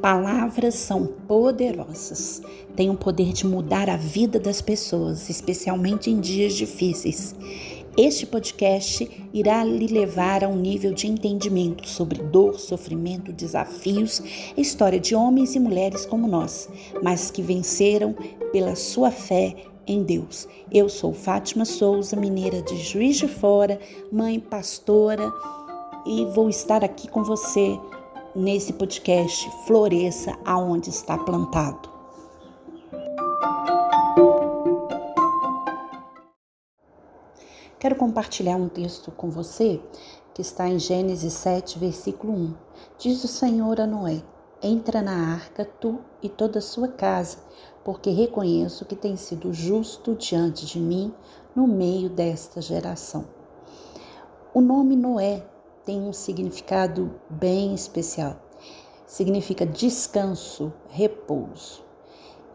Palavras são poderosas, têm o poder de mudar a vida das pessoas, especialmente em dias difíceis. Este podcast irá lhe levar a um nível de entendimento sobre dor, sofrimento, desafios, história de homens e mulheres como nós, mas que venceram pela sua fé em Deus. Eu sou Fátima Souza, mineira de Juiz de Fora, mãe pastora, e vou estar aqui com você nesse podcast Floresça aonde está plantado. Quero compartilhar um texto com você que está em Gênesis 7, versículo 1. Diz o Senhor a Noé: Entra na arca tu e toda a sua casa, porque reconheço que tem sido justo diante de mim no meio desta geração. O nome Noé tem um significado bem especial. Significa descanso, repouso.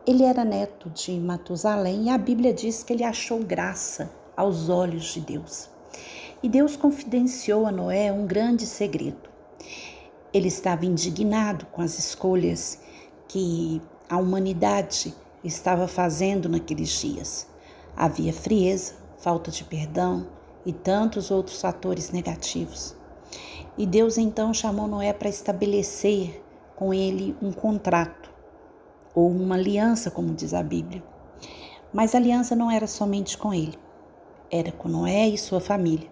Ele era neto de Matusalém e a Bíblia diz que ele achou graça aos olhos de Deus. E Deus confidenciou a Noé um grande segredo. Ele estava indignado com as escolhas que a humanidade estava fazendo naqueles dias. Havia frieza, falta de perdão e tantos outros fatores negativos. E Deus então chamou Noé para estabelecer com ele um contrato, ou uma aliança, como diz a Bíblia. Mas a aliança não era somente com ele, era com Noé e sua família.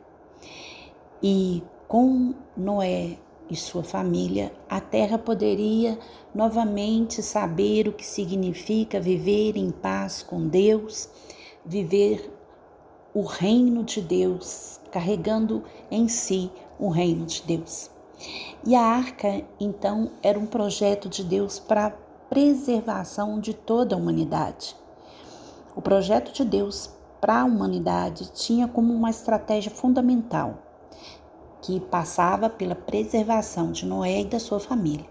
E com Noé e sua família, a terra poderia novamente saber o que significa viver em paz com Deus, viver o reino de Deus, carregando em si o reino de Deus. E a arca, então, era um projeto de Deus para a preservação de toda a humanidade. O projeto de Deus para a humanidade tinha como uma estratégia fundamental, que passava pela preservação de Noé e da sua família.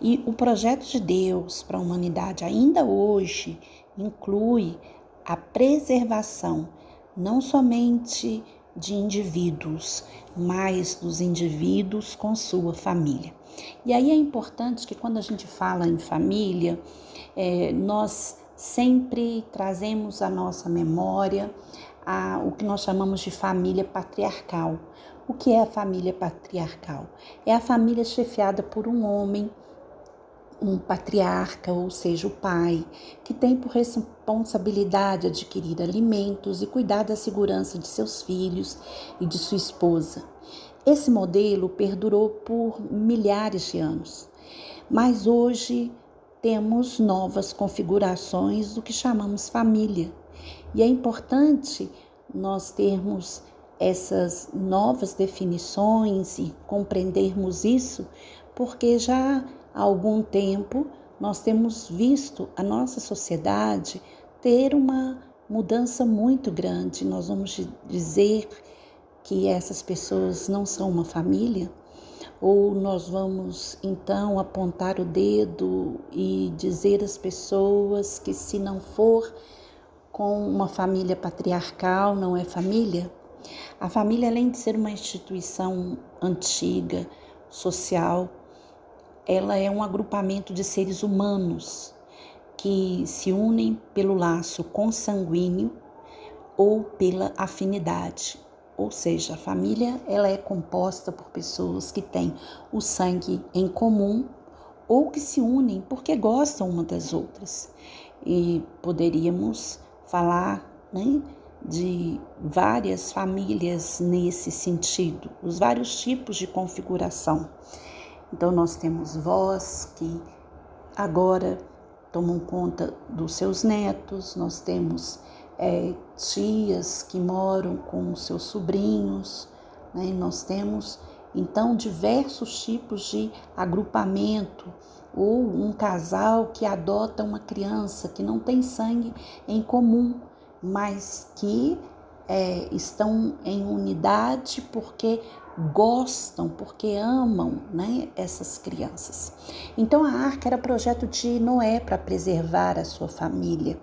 E o projeto de Deus para a humanidade ainda hoje inclui a preservação não somente de indivíduos, mas dos indivíduos com sua família. E aí é importante que quando a gente fala em família, é, nós sempre trazemos à nossa memória a, o que nós chamamos de família patriarcal. O que é a família patriarcal? É a família chefiada por um homem um patriarca, ou seja, o pai, que tem por responsabilidade adquirir alimentos e cuidar da segurança de seus filhos e de sua esposa. Esse modelo perdurou por milhares de anos, mas hoje temos novas configurações do que chamamos família. E é importante nós termos essas novas definições e compreendermos isso, porque já há algum tempo nós temos visto a nossa sociedade ter uma mudança muito grande. Nós vamos dizer que essas pessoas não são uma família? Ou nós vamos então apontar o dedo e dizer às pessoas que se não for com uma família patriarcal, não é família? A família, além de ser uma instituição antiga, social, ela é um agrupamento de seres humanos que se unem pelo laço consanguíneo ou pela afinidade. Ou seja, a família ela é composta por pessoas que têm o sangue em comum ou que se unem porque gostam uma das outras. E poderíamos falar né, de várias famílias nesse sentido, os vários tipos de configuração. Então, nós temos vós que agora tomam conta dos seus netos, nós temos é, tias que moram com seus sobrinhos, né? nós temos então diversos tipos de agrupamento ou um casal que adota uma criança que não tem sangue em comum, mas que é, estão em unidade porque gostam, porque amam né, essas crianças. Então a arca era projeto de Noé para preservar a sua família.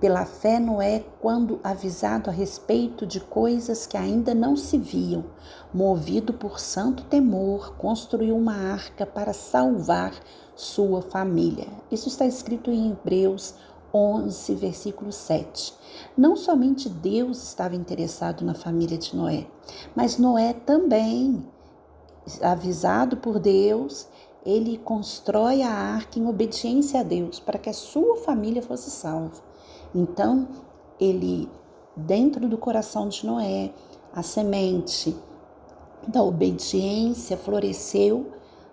Pela fé, Noé, quando avisado a respeito de coisas que ainda não se viam, movido por santo temor, construiu uma arca para salvar sua família. Isso está escrito em Hebreus 11, versículo 7. Não somente Deus estava interessado na família de Noé, mas Noé também, avisado por Deus, ele constrói a arca em obediência a Deus para que a sua família fosse salva. Então, ele, dentro do coração de Noé, a semente da obediência floresceu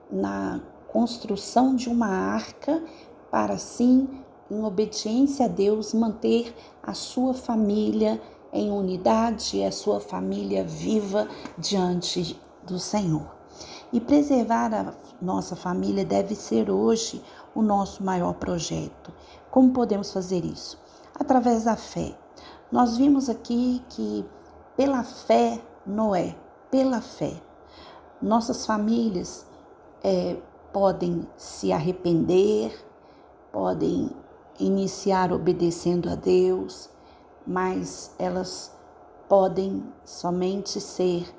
na construção de uma arca para assim, em obediência a Deus, manter a sua família em unidade, a sua família viva diante do Senhor. E preservar a nossa família deve ser hoje o nosso maior projeto. Como podemos fazer isso? Através da fé. Nós vimos aqui que pela fé, Noé, pela fé, nossas famílias é, podem se arrepender, podem iniciar obedecendo a Deus, mas elas podem somente ser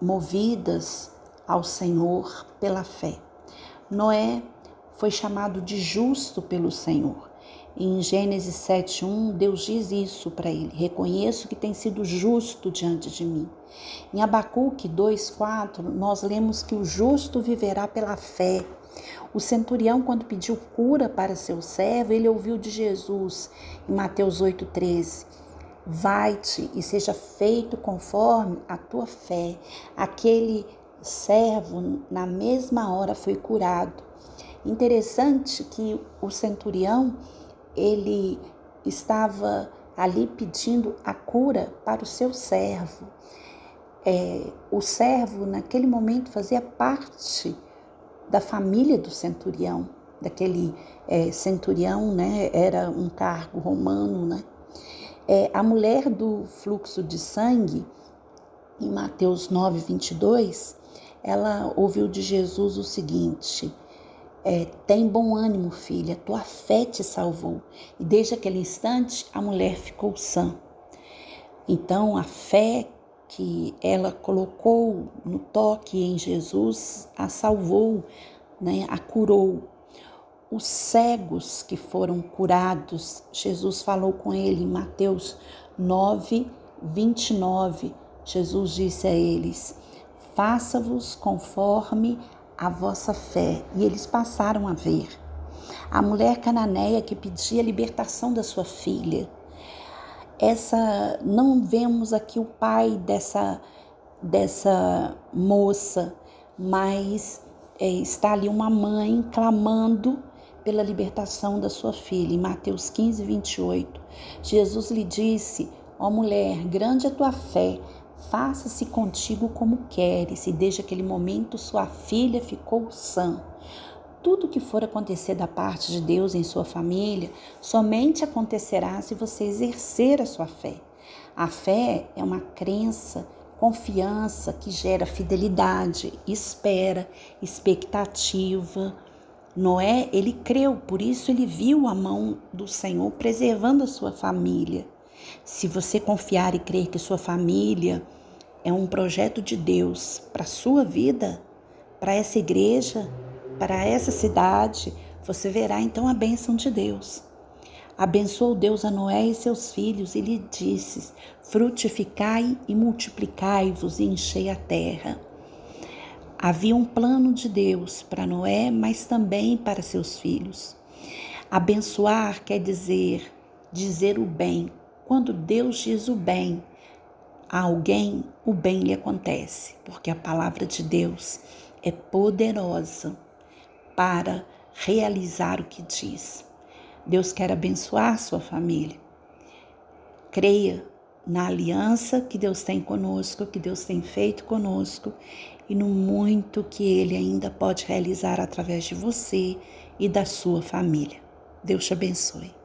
movidas ao Senhor pela fé. Noé foi chamado de justo pelo Senhor. Em Gênesis 7:1, Deus diz isso para ele: Reconheço que tem sido justo diante de mim. Em Abacuque 2:4, nós lemos que o justo viverá pela fé. O centurião, quando pediu cura para seu servo, ele ouviu de Jesus em Mateus 8,13: Vai-te e seja feito conforme a tua fé. Aquele servo, na mesma hora, foi curado. Interessante que o centurião, ele estava ali pedindo a cura para o seu servo. É, o servo, naquele momento, fazia parte da família do centurião, daquele é, centurião, né? Era um cargo romano, né? É, a mulher do fluxo de sangue, em Mateus 9, 22, ela ouviu de Jesus o seguinte: é, Tem bom ânimo, filha, tua fé te salvou. E desde aquele instante a mulher ficou sã. Então a fé que ela colocou no toque em Jesus a salvou, né, a curou. Os cegos que foram curados, Jesus falou com ele em Mateus 9, 29. Jesus disse a eles: faça-vos conforme a vossa fé. E eles passaram a ver. A mulher cananeia que pedia a libertação da sua filha. Essa não vemos aqui o pai dessa dessa moça, mas é, está ali uma mãe clamando pela libertação da sua filha. Em Mateus 15, 28, Jesus lhe disse: Ó oh, mulher, grande é tua fé, Faça-se contigo como queres, e desde aquele momento sua filha ficou sã. Tudo que for acontecer da parte de Deus em sua família somente acontecerá se você exercer a sua fé. A fé é uma crença, confiança que gera fidelidade, espera, expectativa. Noé, ele creu, por isso ele viu a mão do Senhor preservando a sua família. Se você confiar e crer que sua família é um projeto de Deus para a sua vida, para essa igreja, para essa cidade, você verá então a bênção de Deus. Abençoou Deus a Noé e seus filhos e lhe disse: Frutificai e multiplicai-vos e enchei a terra. Havia um plano de Deus para Noé, mas também para seus filhos. Abençoar quer dizer dizer o bem, quando Deus diz o bem a alguém, o bem lhe acontece, porque a palavra de Deus é poderosa para realizar o que diz. Deus quer abençoar sua família. Creia na aliança que Deus tem conosco, que Deus tem feito conosco e no muito que Ele ainda pode realizar através de você e da sua família. Deus te abençoe.